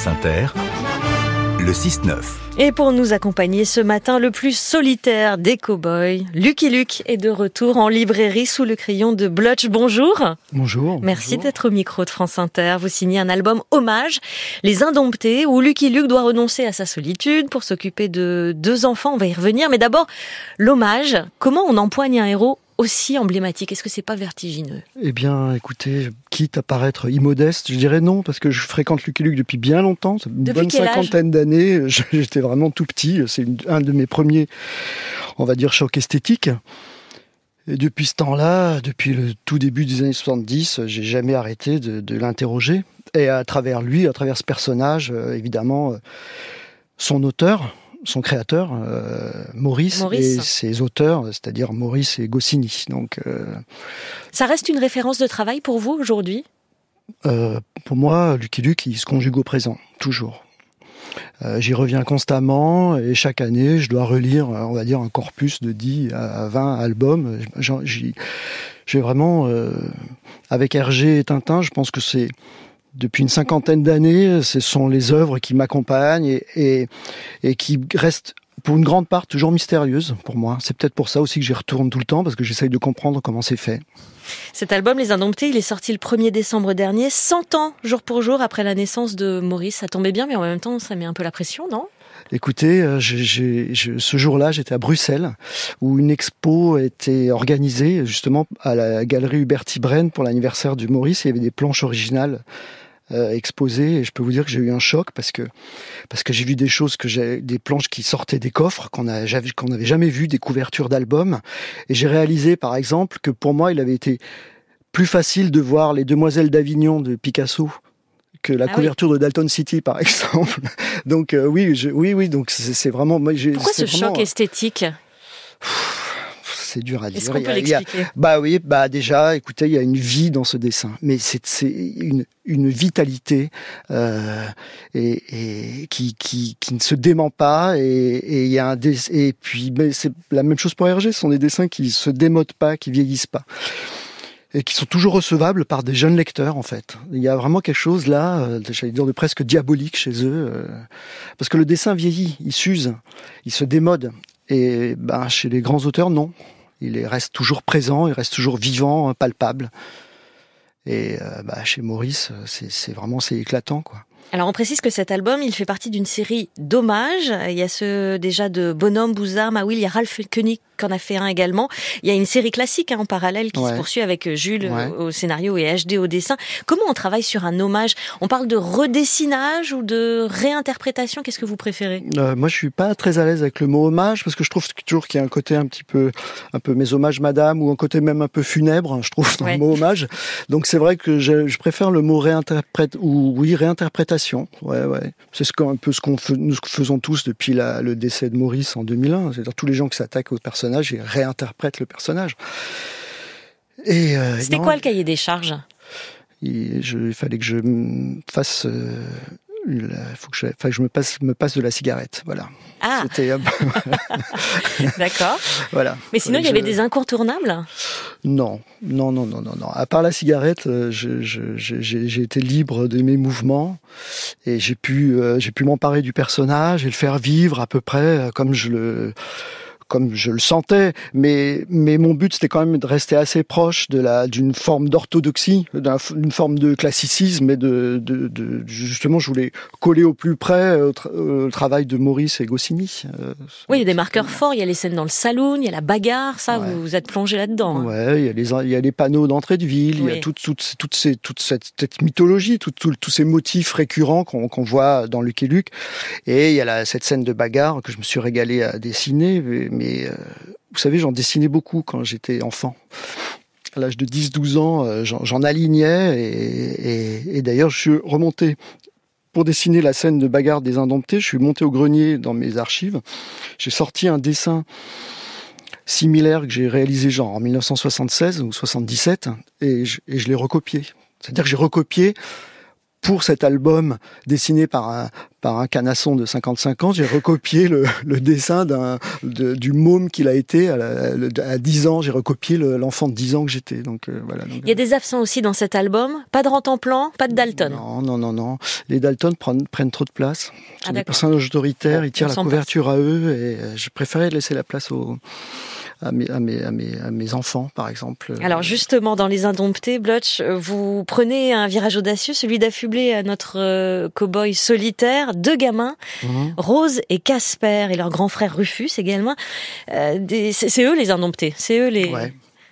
France Inter, le 6-9. Et pour nous accompagner ce matin, le plus solitaire des cow-boys, Lucky Luke est de retour en librairie sous le crayon de Blutch. Bonjour. Bonjour. Merci d'être au micro de France Inter. Vous signez un album hommage, Les Indomptés, où Lucky Luke doit renoncer à sa solitude pour s'occuper de deux enfants. On va y revenir. Mais d'abord, l'hommage. Comment on empoigne un héros aussi emblématique Est-ce que c'est pas vertigineux? Eh bien, écoutez, quitte à paraître immodeste, je dirais non, parce que je fréquente Lucky Luke depuis bien longtemps, une bonne cinquantaine d'années. J'étais vraiment tout petit. C'est un de mes premiers, on va dire, chocs esthétiques. Et depuis ce temps-là, depuis le tout début des années 70, j'ai jamais arrêté de, de l'interroger. Et à travers lui, à travers ce personnage, euh, évidemment, euh, son auteur, son créateur, euh, Maurice, et ses auteurs, c'est-à-dire Maurice et Goscinny. Donc, euh, Ça reste une référence de travail pour vous aujourd'hui? euh, Pour moi, Lucky Luke, il se conjugue au présent, toujours. J'y reviens constamment et chaque année, je dois relire, on va dire, un corpus de 10 à 20 albums. J'ai vraiment, avec Hergé et Tintin, je pense que c'est depuis une cinquantaine d'années, ce sont les œuvres qui m'accompagnent et, et, et, qui restent pour une grande part toujours mystérieuses pour moi. C'est peut-être pour ça aussi que j'y retourne tout le temps, parce que j'essaye de comprendre comment c'est fait. Cet album, Les Indomptés, il est sorti le 1er décembre dernier, 100 ans, jour pour jour, après la naissance de Maurice. Ça tombait bien, mais en même temps, ça met un peu la pression, non? Écoutez, euh, ce jour-là, j'étais à Bruxelles, où une expo était organisée justement à la galerie Huberti Brenn pour l'anniversaire du Maurice. Il y avait des planches originales euh, exposées et je peux vous dire que j'ai eu un choc parce que parce que j'ai vu des choses que j'ai des planches qui sortaient des coffres qu'on a qu'on n'avait jamais vu des couvertures d'albums et j'ai réalisé par exemple que pour moi il avait été plus facile de voir les Demoiselles d'Avignon de Picasso que la Ah couverture oui. de Dalton City, par exemple. Donc euh, oui, je, oui, oui. Donc c'est vraiment. Moi, Pourquoi ce vraiment, choc esthétique? C'est dur à dire. Est-ce qu'on peut l'expliquer? Bah oui, bah déjà, écoutez, il y a une vie dans ce dessin, mais c'est une, une vitalité euh, et, et qui, qui, qui ne se dément pas et, et il y a un et puis c'est la même chose pour Hergé, ce sont des dessins qui se démodent pas, qui vieillissent pas et qui sont toujours recevables par des jeunes lecteurs en fait. Il y a vraiment quelque chose là, euh, j'allais dire de presque diabolique chez eux, euh, parce que le dessin vieillit, il s'use, il se démode, et ben chez les grands auteurs non, il est- reste toujours présent, il reste toujours vivant, palpable. Et euh, bah, chez Maurice, c'est c'est vraiment c'est éclatant quoi. Alors on précise que cet album, il fait partie d'une série d'hommages. Il y a ceux déjà de Bonhomme, Bouzard, Maouil, il y a Ralph Koenig qui en a fait un également. Il y a une série classique hein, en parallèle qui Ouais. se poursuit avec Jules Ouais. au scénario et HD au dessin. Comment on travaille sur un hommage? On parle de redessinage ou de réinterprétation? Qu'est-ce que vous préférez? Euh, moi, je suis pas très à l'aise avec le mot hommage parce que je trouve toujours qu'il y a un côté un petit peu, un peu mes hommages madame ou un côté même un peu funèbre. hein, Je trouve dans Ouais. le mot hommage. Donc c'est vrai que je, je préfère le mot réinterprète ou oui réinterprétation. Ouais, ouais. C'est ce un peu ce qu'on nous faisons tous depuis la- le décès de Maurice en 2001. C'est-à-dire tous les gens qui s'attaquent au personnage et réinterprètent le personnage. Et euh, C'était quoi le cahier des charges? Il, je- il fallait que je fasse. euh, il faut que je, enfin, que je me passe, me passe de la cigarette. Voilà. Ah, C'était, euh, d'accord. voilà. Mais sinon, il y Je- avait des incontournables? Non, non, non, non, non, non. À part la cigarette, euh, j'ai été libre de mes mouvements et j'ai pu, euh, j'ai pu m'emparer du personnage et le faire vivre à peu près euh, comme je le, comme je le sentais. Mais, mais mon but c'était quand même de rester assez proche de la, d'une forme d'orthodoxie, d'un- d'une forme de classicisme et de, de, de- justement, je voulais coller au plus près au, tra- au travail de Maurice et Goscinny. Euh, Oui, il y a des marqueurs forts. Il y a les scènes dans le saloon, il y a la bagarre. Ça, Ouais. vous vous êtes plongé là-dedans. hein. Ouais, il y a les, il y a les panneaux d'entrée de ville, il y a toute, toute, toute, ces, toute cette, cette mythologie, tout- tout- tous ces motifs récurrents qu'on qu'on voit dans Luc et Luc. Et il y a la, cette scène de bagarre que je me suis régalé à dessiner, mais, mais, euh, vous savez, j'en dessinais beaucoup quand j'étais enfant. À l'âge de 10-12 ans, euh, j'en alignais et, d'ailleurs je suis remonté pour dessiner la scène de bagarre des Indomptés, je suis monté au grenier dans mes archives. J'ai sorti un dessin similaire que j'ai réalisé genre en 1976 ou 77 et je, et je l'ai recopié. C'est-à-dire que j'ai recopié pour cet album dessiné par un, par un canasson de 55 ans, j'ai recopié le, le dessin d'un du môme qu'il a été à, à 10 ans. J'ai recopié l'enfant de 10 ans que j'étais. Donc euh, voilà. Il y a des absents aussi dans cet album. Pas de Rantanplan, pas de Dalton. Non, non, non, non. Les Dalton prennent, prennent trop de place. Ah, des personnages autoritaires. ils tirent la couverture à eux et euh, je préférais laisser la place aux à mes, à mes, à mes, à mes enfants, par exemple. Alors justement, dans Les Indomptés, Blotch, vous prenez un virage audacieux, celui d'affubler à notre euh, cow-boy solitaire deux gamins, mhm. Rose et Casper, et leur grand frère Rufus également. Euh, c'est eux les Indomptés, c'est eux les,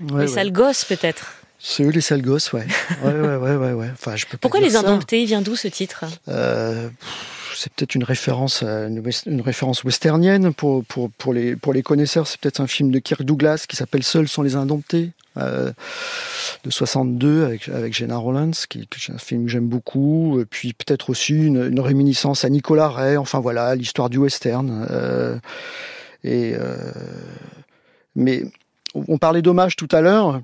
les sales gosses peut-être. C'est eux les sales gosses, ouais. ouais, ouais, ouais, ouais, ouais. Enfin, je peux Pourquoi les Indomptés? Il vient d'où ce titre? Euh, c'est peut-être une référence, une, référence westernienne pour, pour, pour, les, pour les connaisseurs. C'est peut-être un film de Kirk Douglas qui s'appelle Seuls sont les indomptés. Euh, de 62 avec, avec Jenna Rollins, qui, est un film que j'aime beaucoup. Puis peut-être aussi une, réminiscence à Nicolas Ray. Enfin voilà, l'histoire du western. Euh, et euh, mais on parlait d'hommage tout à l'heure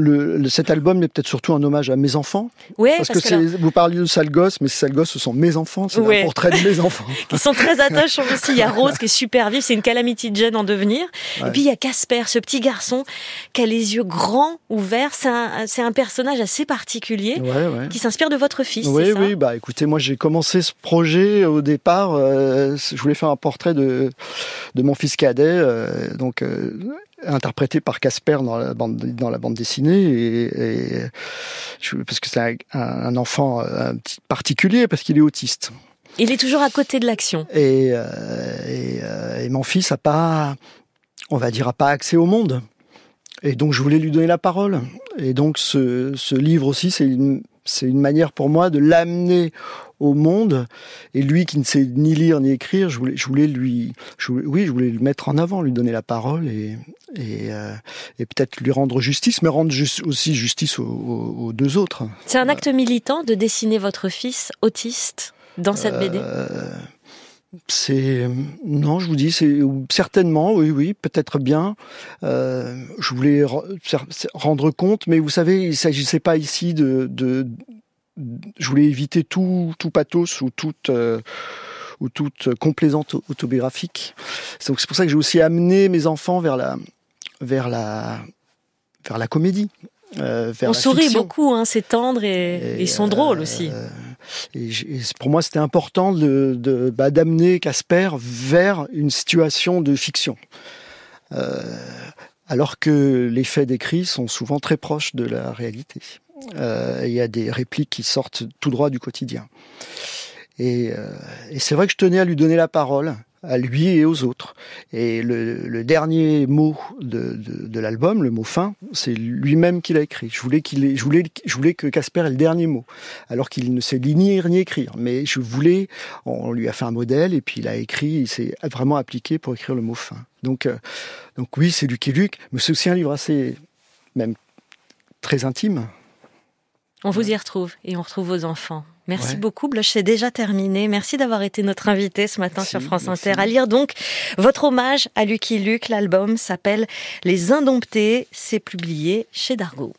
le, cet album est peut-être surtout un hommage à mes enfants. Oui, parce, que, vous parliez de sale gosse, mais ces sales gosses, ce sont mes enfants. C'est un portrait de mes enfants. Qui sont très attachants aussi. Il y a Rose qui est super vive, c'est une calamity Jane en devenir. Et puis il y a Casper, ce petit garçon qui a les yeux grands, ouverts. C'est un, un, personnage assez particulier qui s'inspire de votre fils. Oui, oui. Bah écoutez, moi j'ai commencé ce projet au départ. Euh, je voulais faire un portrait de de mon fils cadet. Euh, donc euh, interprété par Casper dans la bande dans la bande dessinée et, parce que c'est un, enfant un petit particulier parce qu'il est autiste. Il est toujours à côté de l'action. Et, euh, euh, et, mon fils a pas, on va dire, a pas accès au monde. Et donc je voulais lui donner la parole. Et donc ce, ce livre aussi, c'est une, c'est une manière pour moi de l'amener au monde. Et lui qui ne sait ni lire ni écrire, je voulais, je voulais lui, oui, je voulais le mettre en avant, lui donner la parole et, et, euh, et peut-être lui rendre justice, mais rendre aussi justice aux, deux autres. C'est un acte militant de dessiner votre fils autiste dans cette BD. Euh, c'est non, je vous dis, c'est certainement, oui, oui, peut-être bien. Euh, je voulais rendre compte, mais vous savez, il s'agissait pas ici de, de, je voulais éviter tout, tout pathos ou toute euh, ou toute complaisante autobiographique. Donc c'est pour ça que j'ai aussi amené mes enfants vers la vers la vers la comédie. Euh, vers On sourit beaucoup, hein, c'est tendre et, ils sont drôles aussi. Et, pour moi, c'était important de, bah, d'amener Casper vers une situation de fiction. Euh, alors que les faits décrits sont souvent très proches de la réalité. Euh, il y a des répliques qui sortent tout droit du quotidien. Et, euh, et c'est vrai que je tenais à lui donner la parole à lui et aux autres. Et le, dernier mot de, l'album, le mot fin, c'est lui-même qui l'a écrit. Je voulais que Casper ait le dernier mot, alors qu'il ne sait ni lire ni écrire. Mais je voulais, on lui a fait un modèle et puis il a écrit, il s'est vraiment appliqué pour écrire le mot fin. Donc, euh, donc oui, c'est Lucky Luke, mais c'est aussi un livre assez, même très intime. On vous y retrouve et on retrouve vos enfants. Merci beaucoup, Blush, c'est déjà terminé. Merci d'avoir été notre invité ce matin sur France Inter. À lire donc votre hommage à Lucky Luke. L'album s'appelle Les Indomptés. C'est publié chez Dargo.